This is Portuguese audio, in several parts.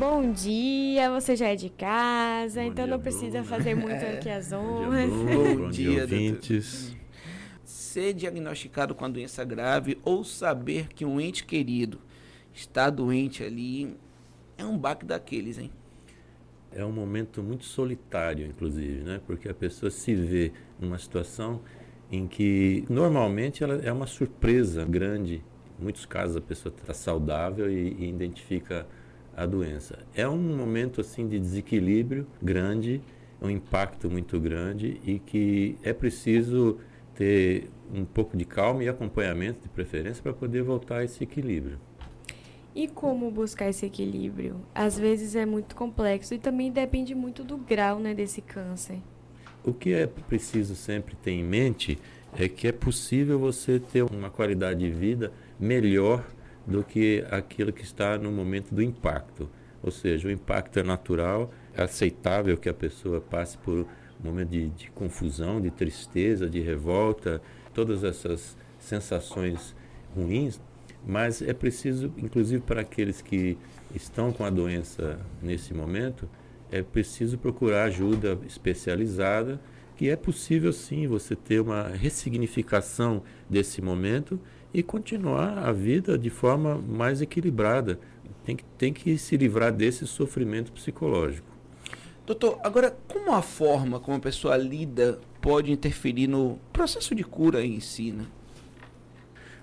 Bom dia, você já é de casa, Bom então dia, não precisa Bruna. fazer muito É. aqui as Bom honras. dia, Bruno. Bom Bom dia, ouvintes. Ser diagnosticado com a doença grave ou saber que um ente querido está doente ali é um baque daqueles, hein? É um momento muito solitário, inclusive, né? Porque a pessoa se vê numa situação em que normalmente ela é uma surpresa grande. Em muitos casos a pessoa está saudável e, e identifica a doença. É um momento assim de desequilíbrio grande, um impacto muito grande e que é preciso ter um pouco de calma e acompanhamento de preferência para poder voltar a esse equilíbrio. E como buscar esse equilíbrio? Às vezes é muito complexo e também depende muito do grau né, desse câncer. O que é preciso sempre ter em mente é que é possível você ter uma qualidade de vida melhor do que aquilo que está no momento do impacto. Ou seja, o impacto é natural, é aceitável que a pessoa passe por um momento de, de confusão, de tristeza, de revolta, todas essas sensações ruins, mas é preciso, inclusive para aqueles que estão com a doença nesse momento, é preciso procurar ajuda especializada, que é possível sim você ter uma ressignificação desse momento e continuar a vida de forma mais equilibrada. Tem que, tem que se livrar desse sofrimento psicológico. Doutor, agora como a forma como a pessoa lida pode interferir no processo de cura em si, né?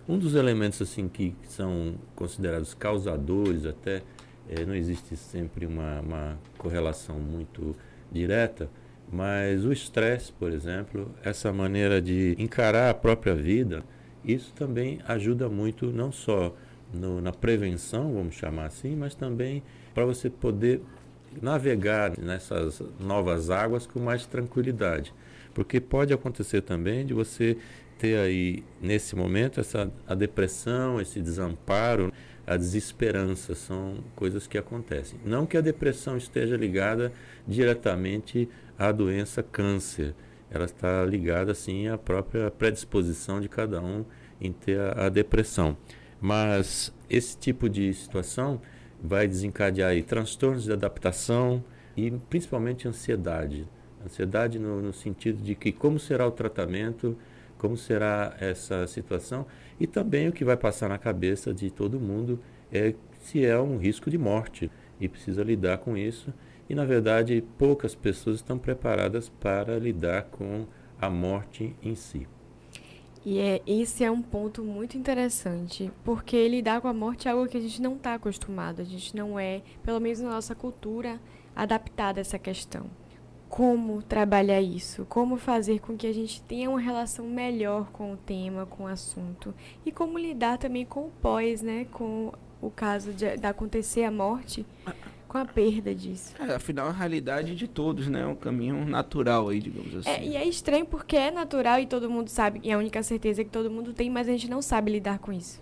Um dos elementos assim que são considerados causadores, até eh, não existe sempre uma, uma correlação muito direta, mas o estresse, por exemplo, essa maneira de encarar a própria vida, isso também ajuda muito não só no- na prevenção, vamos chamar assim, mas também para você poder navegar nessas novas águas com mais tranquilidade. Porque pode acontecer também de você ter aí, nesse momento, essa, a depressão, esse desamparo, a desesperança, são coisas que acontecem. Não que a depressão esteja ligada diretamente à doença câncer, ela está ligada, sim, à própria predisposição de cada um em ter a, a depressão. Mas esse tipo de situação vai desencadear aí transtornos de adaptação e principalmente ansiedade. Ansiedade no, no sentido de que como será o tratamento, como será essa situação e também o que vai passar na cabeça de todo mundo é se é um risco de morte e precisa lidar com isso. E na verdade, poucas pessoas estão preparadas para lidar com a morte em si. E é, esse é um ponto muito interessante, porque lidar com a morte é algo que a gente não está acostumado, a gente não é, pelo menos na nossa cultura, adaptada a essa questão. Como trabalhar isso? Como fazer com que a gente tenha uma relação melhor com o tema, com o assunto? E como lidar também com o pós, né? Com o caso de, de acontecer a morte, com a perda disso. É, afinal, a realidade de todos, né? É um caminho natural aí, digamos assim. É, e é estranho porque é natural e todo mundo sabe, e é a única certeza que todo mundo tem, mas a gente não sabe lidar com isso.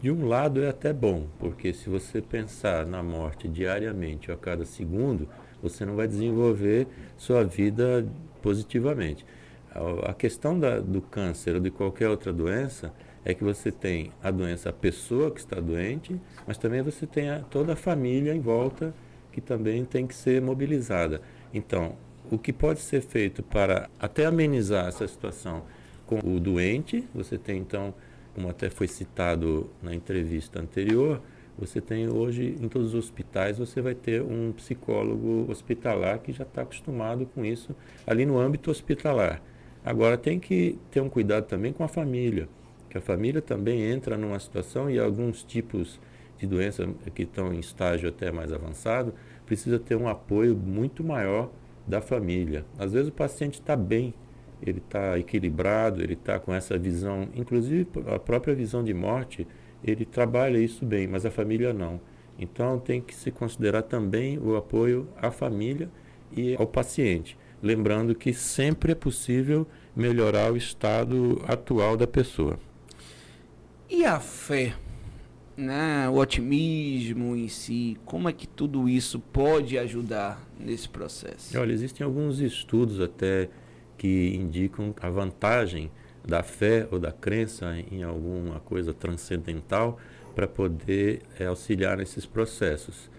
De um lado é até bom, porque se você pensar na morte diariamente ou a cada segundo, você não vai desenvolver sua vida positivamente. A, a questão da, do câncer ou de qualquer outra doença é que você tem a doença, a pessoa que está doente, mas também você tem a, toda a família em volta que também tem que ser mobilizada. Então, o que pode ser feito para até amenizar essa situação com o doente, você tem então como até foi citado na entrevista anterior, você tem hoje em todos os hospitais você vai ter um psicólogo hospitalar que já está acostumado com isso ali no âmbito hospitalar. Agora tem que ter um cuidado também com a família, que a família também entra numa situação e alguns tipos de doença que estão em estágio até mais avançado precisa ter um apoio muito maior da família. Às vezes o paciente está bem, ele está equilibrado, ele está com essa visão, inclusive a própria visão de morte, ele trabalha isso bem, mas a família não. Então tem que se considerar também o apoio à família e ao paciente, lembrando que sempre é possível melhorar o estado atual da pessoa. E a fé, né? O otimismo em si, como é que tudo isso pode ajudar nesse processo? Olha, existem alguns estudos até que indicam a vantagem da fé ou da crença em alguma coisa transcendental para poder é, auxiliar nesses processos.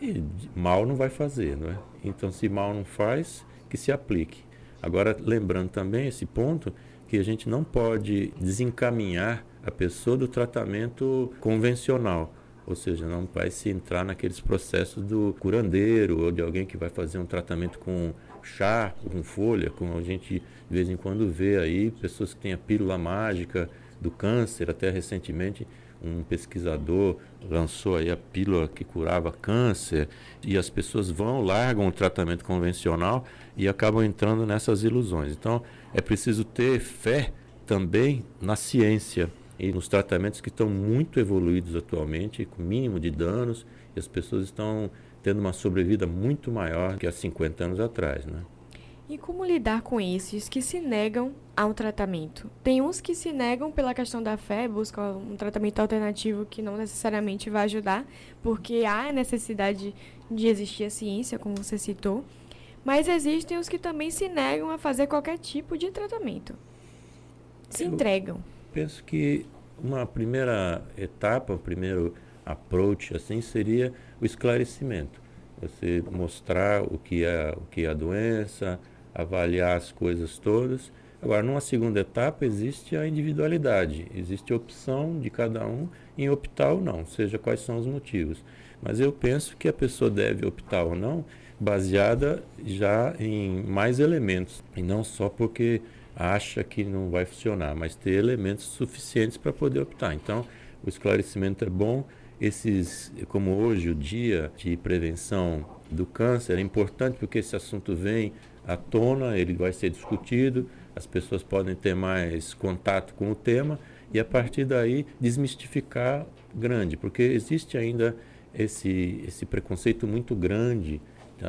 E mal não vai fazer, não é? Então, se mal não faz, que se aplique. Agora, lembrando também esse ponto, que a gente não pode desencaminhar a pessoa do tratamento convencional. Ou seja, não vai se entrar naqueles processos do curandeiro ou de alguém que vai fazer um tratamento com chá, com folha, como a gente de vez em quando vê aí, pessoas que têm a pílula mágica do câncer, até recentemente um pesquisador lançou aí a pílula que curava câncer e as pessoas vão, largam o tratamento convencional e acabam entrando nessas ilusões. Então, é preciso ter fé também na ciência e nos tratamentos que estão muito evoluídos atualmente, com mínimo de danos, e as pessoas estão tendo uma sobrevida muito maior que há 50 anos atrás, né? E como lidar com esses que se negam a um tratamento? Tem uns que se negam pela questão da fé, buscam um tratamento alternativo que não necessariamente vai ajudar, porque há necessidade de existir a ciência, como você citou. Mas existem os que também se negam a fazer qualquer tipo de tratamento. Se Eu entregam. Penso que uma primeira etapa, um primeiro approach assim seria o esclarecimento. Você mostrar o que é, o que é a doença, avaliar as coisas todas. Agora, numa segunda etapa, existe a individualidade, existe a opção de cada um em optar ou não, seja quais são os motivos. Mas eu penso que a pessoa deve optar ou não baseada já em mais elementos, e não só porque acha que não vai funcionar, mas ter elementos suficientes para poder optar. Então, o esclarecimento é bom. Esses, como hoje, o dia de prevenção do câncer é importante porque esse assunto vem à tona, ele vai ser discutido, as pessoas podem ter mais contato com o tema e a partir daí desmistificar grande, porque existe ainda esse, esse preconceito muito grande.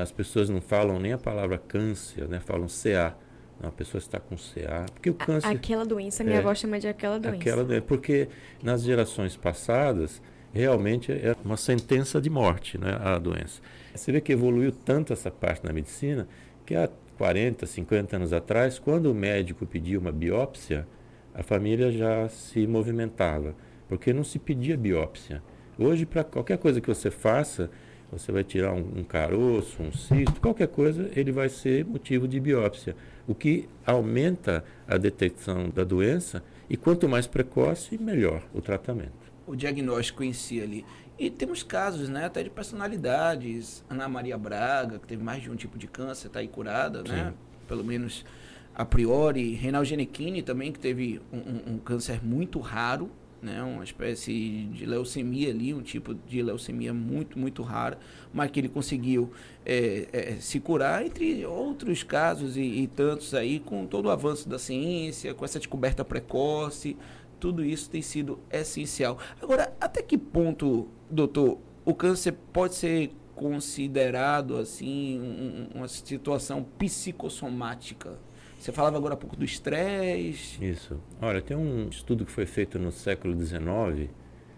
As pessoas não falam nem a palavra câncer, né? falam CA. Não, a pessoa está com CA. Porque o câncer. Aquela doença, minha é, avó chama de aquela doença. Aquela doença. Porque nas gerações passadas, realmente é uma sentença de morte né, a doença. Você vê que evoluiu tanto essa parte na medicina que há 40, 50 anos atrás, quando o médico pedia uma biópsia, a família já se movimentava, porque não se pedia biópsia. Hoje, para qualquer coisa que você faça, você vai tirar um, um caroço, um cisto, qualquer coisa, ele vai ser motivo de biópsia, o que aumenta a detecção da doença e quanto mais precoce, melhor o tratamento. O diagnóstico em si ali. E temos casos, né, até de personalidades. Ana Maria Braga, que teve mais de um tipo de câncer, está aí curada, né? Sim. né? Pelo menos a priori. Reinaldo Genequini também, que teve um, um, um câncer muito raro, né, uma espécie de leucemia ali, um tipo de leucemia muito, muito rara, mas que ele conseguiu é, é, se curar, entre outros casos e, e, tantos aí, com todo o avanço da ciência, com essa descoberta precoce, tudo isso tem sido essencial. Agora, até que ponto, doutor, o câncer pode ser considerado assim um, uma situação psicossomática? Você falava agora há pouco do estresse. Isso. Olha, tem um estudo que foi feito no século XIX,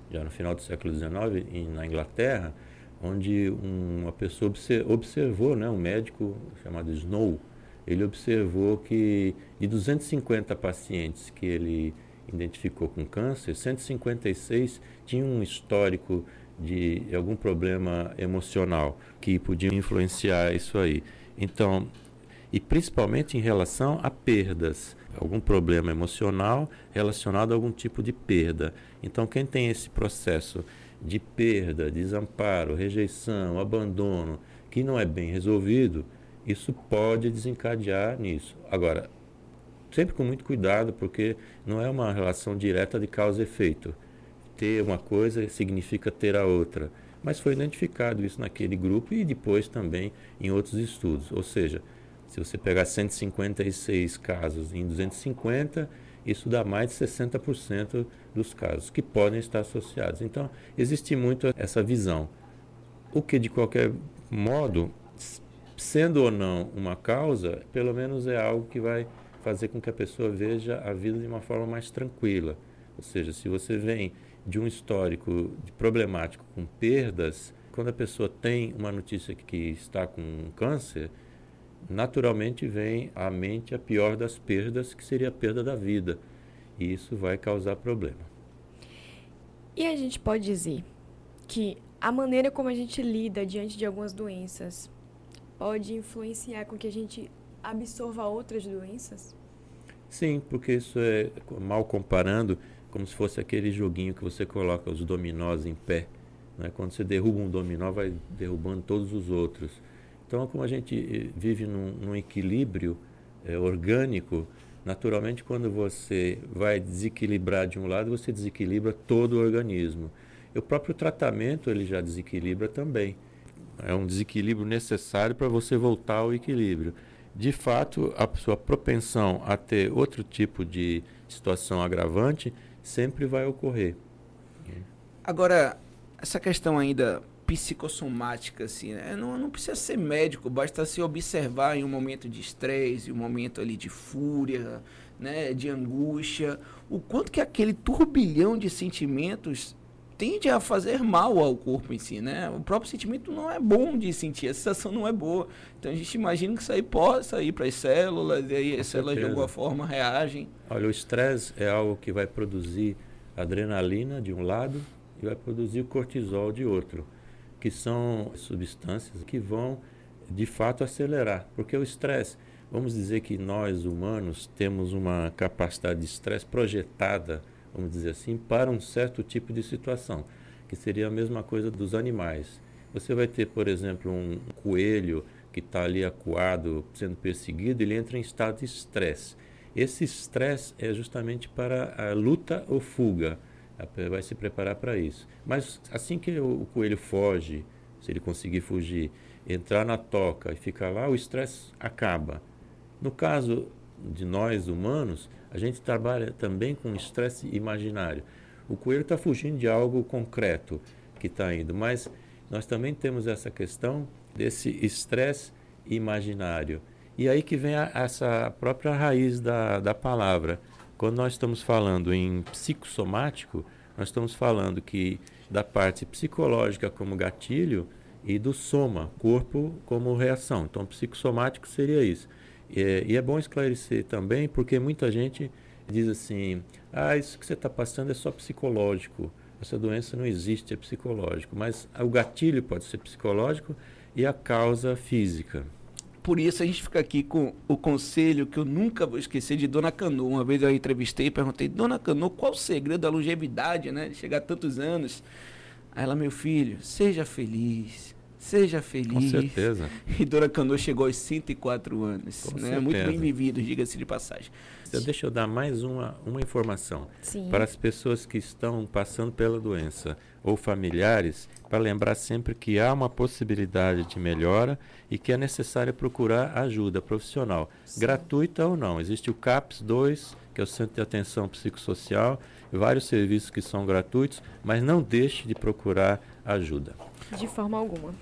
já no final do século XIX, em, na Inglaterra, onde uma pessoa observou, né, um médico chamado Snow, ele observou que de 250 pacientes que ele identificou com câncer, 156 tinham um histórico de algum problema emocional que podia influenciar isso aí. Então, e principalmente em relação a perdas, algum problema emocional relacionado a algum tipo de perda. Então, quem tem esse processo de perda, desamparo, rejeição, abandono, que não é bem resolvido, isso pode desencadear nisso. Agora, sempre com muito cuidado, porque não é uma relação direta de causa e efeito. Ter uma coisa significa ter a outra. Mas foi identificado isso naquele grupo e depois também em outros estudos. Ou seja, se você pegar 156 casos em 250, isso dá mais de 60% dos casos que podem estar associados. Então, existe muito essa visão. O que, de qualquer modo, sendo ou não uma causa, pelo menos é algo que vai fazer com que a pessoa veja a vida de uma forma mais tranquila. Ou seja, se você vem de um histórico problemático com perdas, quando a pessoa tem uma notícia que está com um câncer, naturalmente vem à mente a pior das perdas, que seria a perda da vida. E isso vai causar problema. E a gente pode dizer que a maneira como a gente lida diante de algumas doenças pode influenciar com que a gente absorva outras doenças? Sim, porque isso é, mal comparando, como se fosse aquele joguinho que você coloca os dominós em pé. Né? Quando você derruba um dominó, vai derrubando todos os outros. Então, como a gente eh, vive num, num equilíbrio é, orgânico, naturalmente, quando você vai desequilibrar de um lado, você desequilibra todo o organismo. E o próprio tratamento ele já desequilibra também. É um desequilíbrio necessário para você voltar ao equilíbrio. De fato, a sua propensão a ter outro tipo de situação agravante sempre vai ocorrer. Agora, essa questão ainda psicossomática, assim, né? não, não precisa ser médico, basta se observar em um momento de estresse, em um momento ali de fúria, né, de angústia, o quanto que aquele turbilhão de sentimentos tende a fazer mal ao corpo em si, né? O próprio sentimento não é bom de sentir, a sensação não é boa. Então a gente imagina que isso aí possa ir para as células, e aí as células de alguma forma reagem. Olha, o estresse é algo que vai produzir adrenalina de um lado e vai produzir cortisol de outro, que são substâncias que vão de fato acelerar, porque o estresse, vamos dizer que nós humanos temos uma capacidade de estresse projetada, vamos dizer assim, para um certo tipo de situação, que seria a mesma coisa dos animais. Você vai ter, por exemplo, um coelho que está ali acuado, sendo perseguido, ele entra em estado de estresse. Esse estresse é justamente para a luta ou fuga vai se preparar para isso. Mas assim que o, coelho foge, se ele conseguir fugir, entrar na toca e ficar lá, o estresse acaba. No caso de nós humanos, a gente trabalha também com estresse imaginário. O coelho está fugindo de algo concreto que está indo, mas nós também temos essa questão desse estresse imaginário. E aí que vem a, essa própria raiz da, da palavra quando nós estamos falando em psicossomático, nós estamos falando que da parte psicológica como gatilho e do soma, corpo como reação. Então, psicossomático seria isso. E é, e é bom esclarecer também, porque muita gente diz assim: ah, isso que você está passando é só psicológico. Essa doença não existe, é psicológico. Mas o gatilho pode ser psicológico e a causa física por isso a gente fica aqui com o conselho que eu nunca vou esquecer de Dona Cano. Uma vez eu a entrevistei e perguntei, Dona Cano, qual o segredo da longevidade, né? De chegar a tantos anos. Aí ela, meu filho, seja feliz. Seja feliz. Com certeza. E Dona Cano chegou aos 104 anos. Com né? Muito bem vivido, diga-se de passagem. Então, deixa eu dar mais uma, uma informação. Sim. Para as pessoas que estão passando pela doença ou familiares, para lembrar sempre que há uma possibilidade de melhora e que é necessário procurar ajuda profissional, Sim. gratuita ou não. Existe o CAPS 2, que é o Centro de Atenção Psicossocial, vários serviços que são gratuitos, mas não deixe de procurar ajuda. De forma alguma.